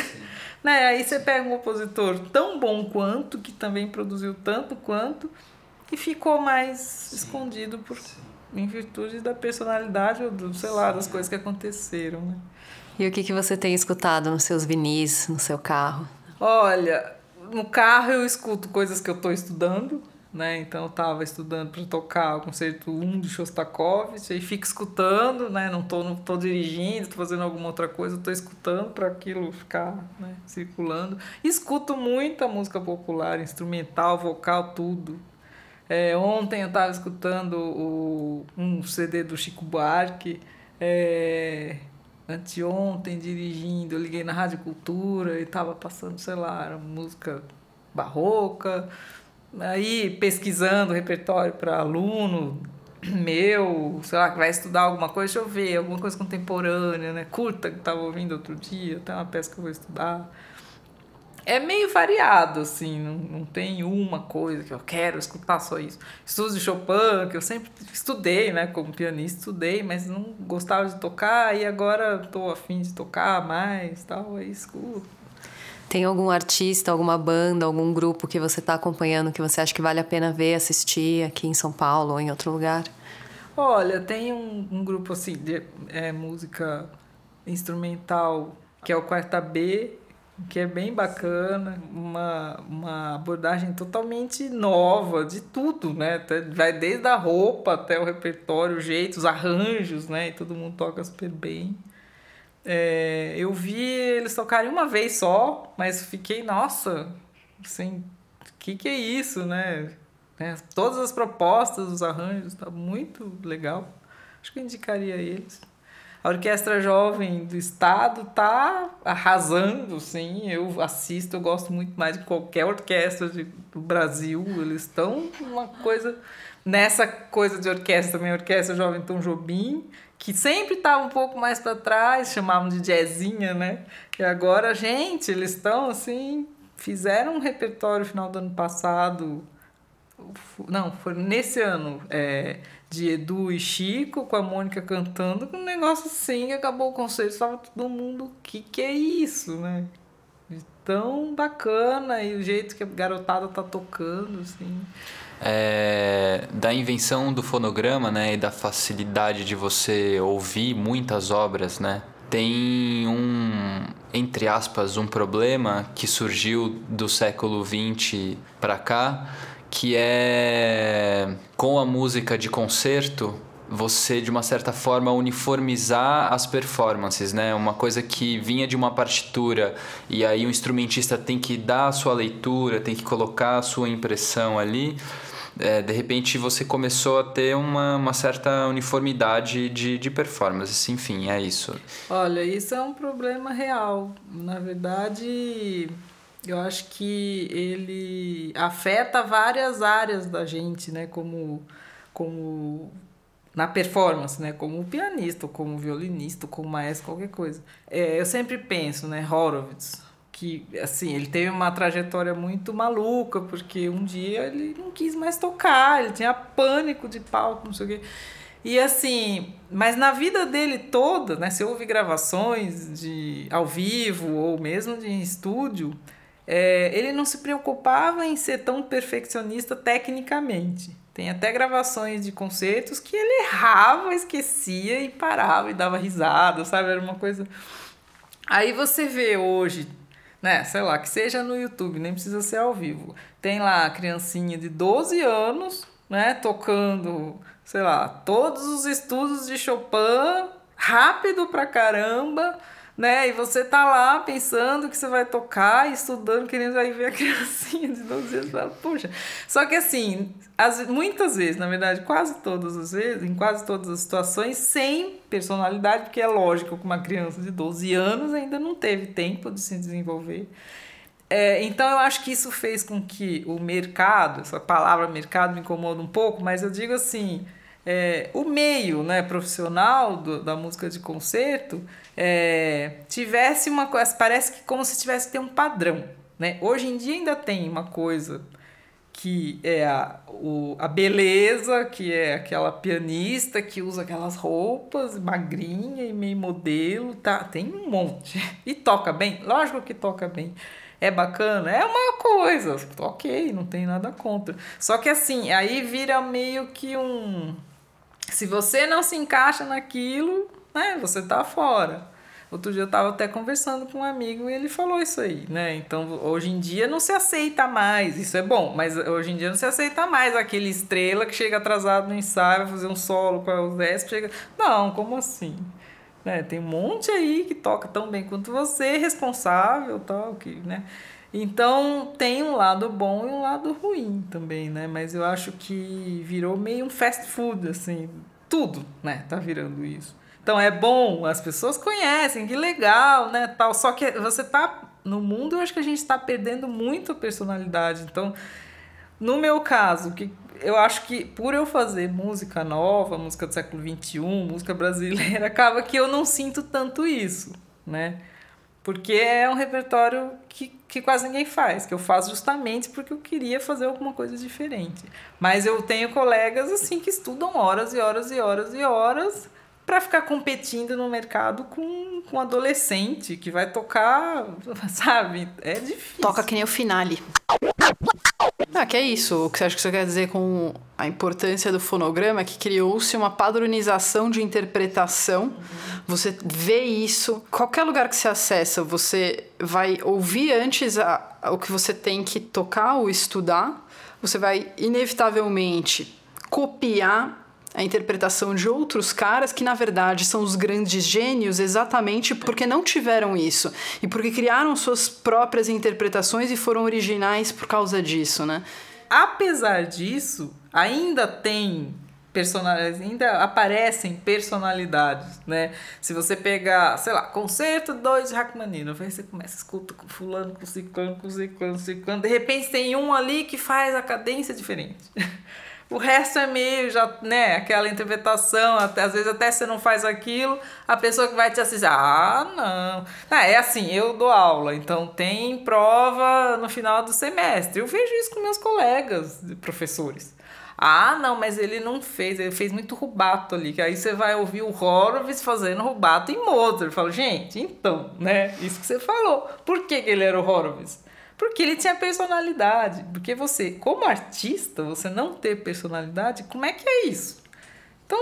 [SPEAKER 2] Né? Aí você pega um compositor tão bom quanto, que também produziu tanto quanto, e ficou mais Sim. escondido por, em virtude da personalidade ou do, sei lá, das coisas que aconteceram, né?
[SPEAKER 3] E o que, que você tem escutado nos seus vinis, no seu carro?
[SPEAKER 2] Olha, no carro eu escuto coisas que eu estou estudando, né? Então eu estava estudando para tocar o concerto 1 de Shostakovich, aí fico escutando, né? Não tô, não tô dirigindo, tô fazendo alguma outra coisa, estou escutando para aquilo ficar, né, circulando. Escuto muita música popular, instrumental, vocal, tudo. É, ontem eu estava escutando o, um CD do Chico Buarque, é, anteontem dirigindo, eu liguei na Rádio Cultura e estava passando, sei lá, era música barroca, aí pesquisando repertório para aluno meu, sei lá, que vai estudar alguma coisa, deixa eu ver, alguma coisa contemporânea, né? Curta que estava ouvindo outro dia, tem uma peça que eu vou estudar é meio variado, assim, não, não tem uma coisa que eu quero escutar só isso. Estudos de Chopin, que eu sempre estudei, né, como pianista, estudei, mas não gostava de tocar e agora estou afim de tocar mais, tal, aí escuto.
[SPEAKER 3] Tem algum artista, alguma banda, algum grupo que você está acompanhando que você acha que vale a pena ver, assistir aqui em São Paulo ou em outro lugar?
[SPEAKER 2] Olha, tem um, um grupo assim de é, música instrumental que é o Quarta B que é bem bacana, uma, uma abordagem totalmente nova de tudo, né? Vai desde a roupa até o repertório, o jeito, os arranjos, né? E todo mundo toca super bem. É, eu vi eles tocarem uma vez só, mas fiquei, nossa, assim, o que, que é isso, né? É, todas as propostas, os arranjos, tá muito legal. Acho que eu indicaria eles. A Orquestra Jovem do Estado tá arrasando, sim. Eu assisto, eu gosto muito mais de qualquer orquestra de, do Brasil. Eles estão uma coisa. Nessa coisa de orquestra também, a Orquestra Jovem Tom Jobim, que sempre estava um pouco mais para trás, chamavam de jazzinha, né? E agora, gente, eles estão assim. Fizeram um repertório no final do ano passado. Não, foi nesse ano. É, de Edu e Chico, com a Mônica cantando, um negócio assim, acabou o concerto, estava todo mundo, que, que é isso, né? tão bacana e o jeito que a garotada tá tocando, assim.
[SPEAKER 4] É, da invenção do fonograma, né, e da facilidade de você ouvir muitas obras, né? Tem um, entre aspas, um problema que surgiu do século XX para cá, que é com a música de concerto você de uma certa forma uniformizar as performances, né? Uma coisa que vinha de uma partitura e aí o instrumentista tem que dar a sua leitura, tem que colocar a sua impressão ali. É, de repente você começou a ter uma, uma certa uniformidade de, de performance, enfim, é isso.
[SPEAKER 2] Olha, isso é um problema real. Na verdade, eu acho que ele afeta várias áreas da gente, né? Como, como na performance, né? Como pianista, como violinista, como maestro, qualquer coisa. É, eu sempre penso, né? Horowitz, que assim ele teve uma trajetória muito maluca porque um dia ele não quis mais tocar, ele tinha pânico de palco, não sei o quê. E assim, mas na vida dele toda, né? Se houve gravações de ao vivo ou mesmo de estúdio, é, ele não se preocupava em ser tão perfeccionista tecnicamente. Tem até gravações de concertos que ele errava, esquecia e parava e dava risada, sabe? Era uma coisa. Aí você vê hoje, né? Sei lá, que seja no YouTube, nem precisa ser ao vivo. Tem lá a criancinha de 12 anos, né? Tocando, sei lá, todos os estudos de Chopin, rápido pra caramba né? E você tá lá pensando que você vai tocar, estudando, querendo aí ver a [laughs] criancinha de 12 anos. Fala, Poxa. Só que assim, as, muitas vezes, na verdade, quase todas as vezes, em quase todas as situações, sem personalidade, porque é lógico que uma criança de 12 anos ainda não teve tempo de se desenvolver. É, então eu acho que isso fez com que o mercado, essa palavra mercado me incomoda um pouco, mas eu digo assim, é, o meio né, profissional do, da música de concerto é, tivesse uma coisa, parece que como se tivesse que ter um padrão. Né? Hoje em dia ainda tem uma coisa que é a, o, a beleza, que é aquela pianista que usa aquelas roupas magrinha e meio modelo, tá? Tem um monte. E toca bem? Lógico que toca bem. É bacana? É uma coisa. Ok, não tem nada contra. Só que assim, aí vira meio que um se você não se encaixa naquilo, né, você tá fora. Outro dia eu estava até conversando com um amigo e ele falou isso aí, né? Então, hoje em dia não se aceita mais, isso é bom, mas hoje em dia não se aceita mais aquele estrela que chega atrasado no ensaio, vai fazer um solo com o Zesp, chega... Não, como assim? Né? Tem um monte aí que toca tão bem quanto você, responsável, tal, que, né? Então tem um lado bom e um lado ruim também, né? Mas eu acho que virou meio um fast food, assim, tudo, né? Tá virando isso. Então é bom, as pessoas conhecem, que legal, né? Tal. Só que você tá no mundo, eu acho que a gente está perdendo muito personalidade. Então, no meu caso, que eu acho que por eu fazer música nova, música do século XXI, música brasileira, [laughs] acaba que eu não sinto tanto isso, né? Porque é um repertório que, que quase ninguém faz, que eu faço justamente porque eu queria fazer alguma coisa diferente. Mas eu tenho colegas assim que estudam horas e horas e horas e horas para ficar competindo no mercado com, com um adolescente que vai tocar, [laughs] sabe? É difícil.
[SPEAKER 1] Toca que nem o finale. Ah, que é isso. O que você acha que você quer dizer com a importância do fonograma é que criou-se uma padronização de interpretação. Uhum. Você vê isso. Qualquer lugar que você acessa, você vai ouvir antes a, a, o que você tem que tocar ou estudar. Você vai, inevitavelmente, copiar a interpretação de outros caras que na verdade são os grandes gênios exatamente porque não tiveram isso e porque criaram suas próprias interpretações e foram originais por causa disso, né?
[SPEAKER 2] Apesar disso, ainda tem personalidades, ainda aparecem personalidades, né? Se você pegar, sei lá, concerto 2 de Rachmaninoff, aí você começa, escuta com fulano, com ciclano, com ciclano, ciclano, de repente tem um ali que faz a cadência diferente. [laughs] O resto é meio já, né, aquela interpretação, até, às vezes até você não faz aquilo, a pessoa que vai te assistir, ah, não. Ah, é assim, eu dou aula, então tem prova no final do semestre. Eu vejo isso com meus colegas professores. Ah, não, mas ele não fez, ele fez muito rubato ali, que aí você vai ouvir o Horowitz fazendo rubato em Mozart. Eu falo, gente, então, né, isso que você falou. Por que, que ele era o Horowitz? Porque ele tinha personalidade. Porque você, como artista, você não ter personalidade, como é que é isso? Então,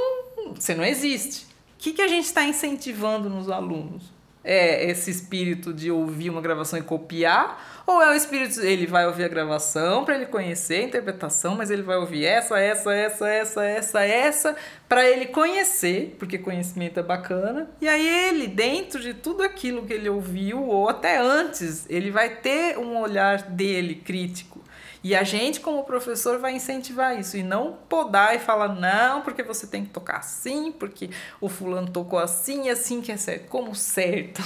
[SPEAKER 2] você não existe. O que, que a gente está incentivando nos alunos? É esse espírito de ouvir uma gravação e copiar? Ou é o espírito, ele vai ouvir a gravação para ele conhecer a interpretação, mas ele vai ouvir essa, essa, essa, essa, essa, essa, para ele conhecer, porque conhecimento é bacana. E aí ele, dentro de tudo aquilo que ele ouviu, ou até antes, ele vai ter um olhar dele crítico e a gente, como professor, vai incentivar isso e não podar e falar, não, porque você tem que tocar assim, porque o fulano tocou assim e assim que é certo. Como certo?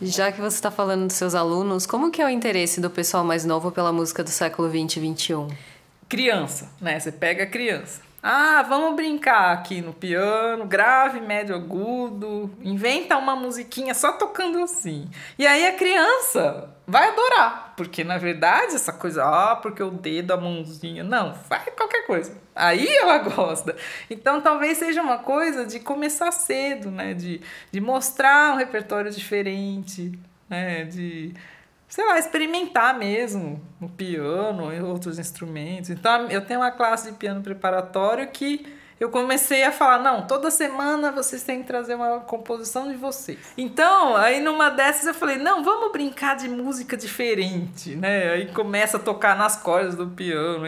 [SPEAKER 3] Já que você está falando dos seus alunos, como que é o interesse do pessoal mais novo pela música do século 20 e 21?
[SPEAKER 2] Criança, né? Você pega a criança. Ah, vamos brincar aqui no piano, grave, médio, agudo. Inventa uma musiquinha só tocando assim. E aí a criança vai adorar, porque na verdade essa coisa, ah, porque o dedo, a mãozinha, não, faz qualquer coisa. Aí ela [laughs] gosta. Então talvez seja uma coisa de começar cedo, né? De, de mostrar um repertório diferente, né? De sei lá, experimentar mesmo no piano e outros instrumentos. Então, eu tenho uma classe de piano preparatório que eu comecei a falar, não, toda semana vocês têm que trazer uma composição de vocês. Então, aí numa dessas eu falei, não, vamos brincar de música diferente, né? Aí começa a tocar nas cordas do piano.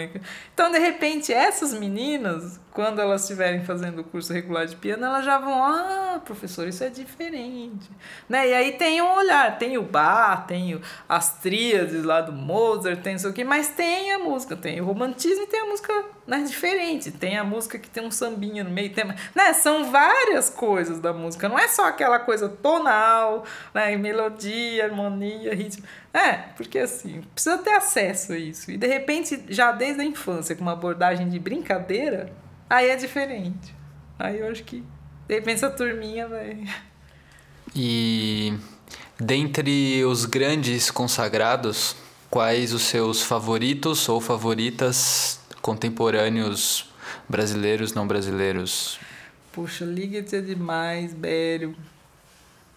[SPEAKER 2] Então, de repente, essas meninas, quando elas estiverem fazendo o curso regular de piano, elas já vão, ah, professor, isso é diferente. Né? E aí tem um olhar, tem o bar, tem as tríades lá do Mozart, tem isso aqui, mas tem a música, tem o romantismo e tem a música né, diferente. Tem a música que tem um sambinha no meio, tem, né? São várias coisas da música, não é só aquela coisa tonal, né? Melodia, harmonia, ritmo. É, porque assim, precisa ter acesso a isso. E de repente, já desde a infância, com uma abordagem de brincadeira, aí é diferente. Aí eu acho que, de repente, essa turminha vai.
[SPEAKER 4] E dentre os grandes consagrados, quais os seus favoritos ou favoritas contemporâneos brasileiros, não brasileiros?
[SPEAKER 2] Puxa, Liga-te é demais, Bério.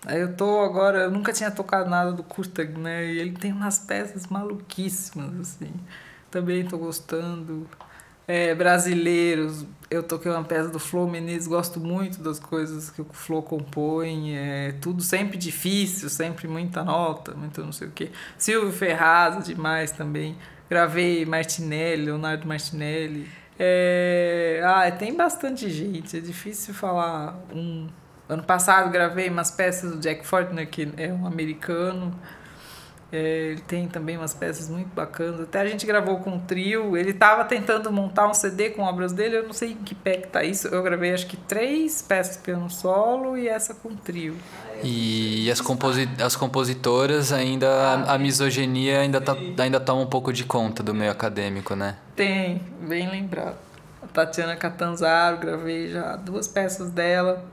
[SPEAKER 2] Aí eu tô agora, eu nunca tinha tocado nada do Kurtag, né? E ele tem umas peças maluquíssimas, assim. Também tô gostando. É, brasileiros, eu toquei uma peça do Flo Menezes, gosto muito das coisas que o Flo compõe. É tudo sempre difícil, sempre muita nota, muito não sei o quê. Silvio Ferraz, demais também. Gravei Martinelli, Leonardo Martinelli. É... Ah, tem bastante gente, é difícil falar um Ano passado gravei umas peças do Jack Fortner, que é um americano. É, ele tem também umas peças muito bacanas. Até a gente gravou com um trio. Ele estava tentando montar um CD com obras dele. Eu não sei em que pé que tá isso. Eu gravei acho que três peças piano solo e essa com trio.
[SPEAKER 4] E as, composi as compositoras ainda. A, misoginia ainda tá, ainda toma um pouco de conta do meio acadêmico, né?
[SPEAKER 2] Tem, bem lembrado. A Tatiana Catanzaro, gravei já duas peças dela.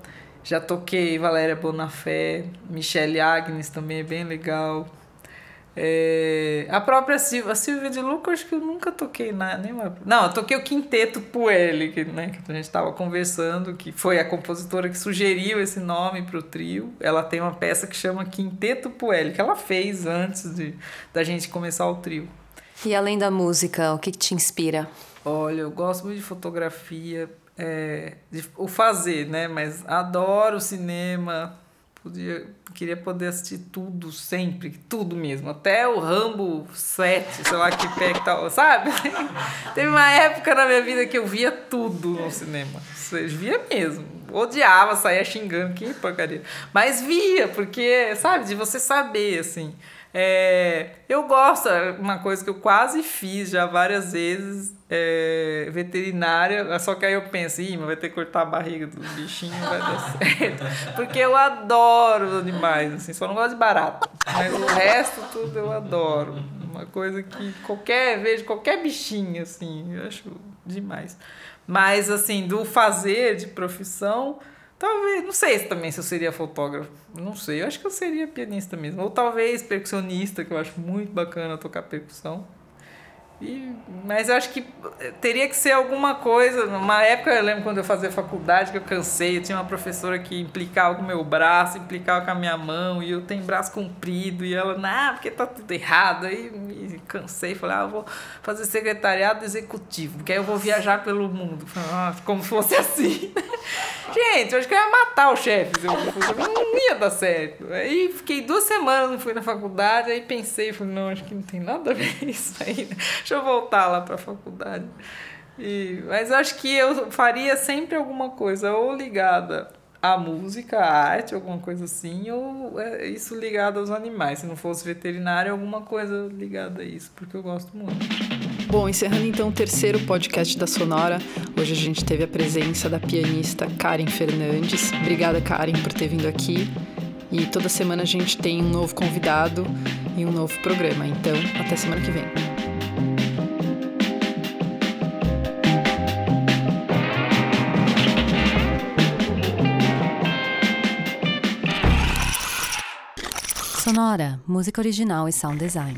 [SPEAKER 2] Já toquei Valéria Bonafé, Michelle Agnes também é bem legal. É, a própria Silvia, a Silvia de Luca, acho que eu nunca toquei na, nenhuma. Não, eu toquei o Quinteto Puelli, que, né, que a gente estava conversando, que foi a compositora que sugeriu esse nome para o trio. Ela tem uma peça que chama Quinteto Puelli, que ela fez antes de, da gente começar o trio.
[SPEAKER 3] E além da música, o que, que te inspira?
[SPEAKER 2] Olha, eu gosto muito de fotografia é, de, o fazer, né? Mas adoro cinema. Podia, queria poder assistir tudo sempre, tudo mesmo. Até o Rambo 7, sei lá que pé que tal, sabe? [laughs] Teve uma época na minha vida que eu via tudo no cinema. Vocês via mesmo. Odiava, saía xingando, que porcaria. Mas via, porque, sabe, de você saber, assim. É, eu gosto, é uma coisa que eu quase fiz já várias vezes, é, veterinária, só que aí eu penso, Ih, vai ter que cortar a barriga do bichinho, vai dar certo. [laughs] Porque eu adoro os animais, assim, só não gosto de barato. Mas o resto tudo eu adoro. Uma coisa que qualquer, vejo qualquer bichinho, assim, eu acho demais. Mas, assim, do fazer de profissão, Talvez, não sei se também se eu seria fotógrafo. Não sei, eu acho que eu seria pianista mesmo. Ou talvez percussionista, que eu acho muito bacana tocar percussão. Mas eu acho que teria que ser alguma coisa. Numa época, eu lembro quando eu fazia faculdade, que eu cansei, eu tinha uma professora que implicava com o meu braço, implicava com a minha mão, e eu tenho braço comprido, e ela, não, porque tá tudo errado. Aí me cansei, falei, ah, eu vou fazer secretariado executivo, porque aí eu vou viajar pelo mundo. Falei, ah, como se fosse assim. [laughs] Gente, eu acho que eu ia matar o chefe. Não ia dar certo. Aí fiquei duas semanas, não fui na faculdade, aí pensei, falei, não, acho que não tem nada a ver [laughs] isso aí. Deixa eu voltar lá para a faculdade. E, mas acho que eu faria sempre alguma coisa ou ligada à música, à arte, alguma coisa assim, ou é isso ligado aos animais. Se não fosse veterinário, alguma coisa ligada a isso, porque eu gosto muito.
[SPEAKER 1] Bom, encerrando então o terceiro podcast da Sonora, hoje a gente teve a presença da pianista Karen Fernandes. Obrigada, Karen, por ter vindo aqui. E toda semana a gente tem um novo convidado e um novo programa. Então, até semana que vem.
[SPEAKER 5] Sonora, música original e sound design.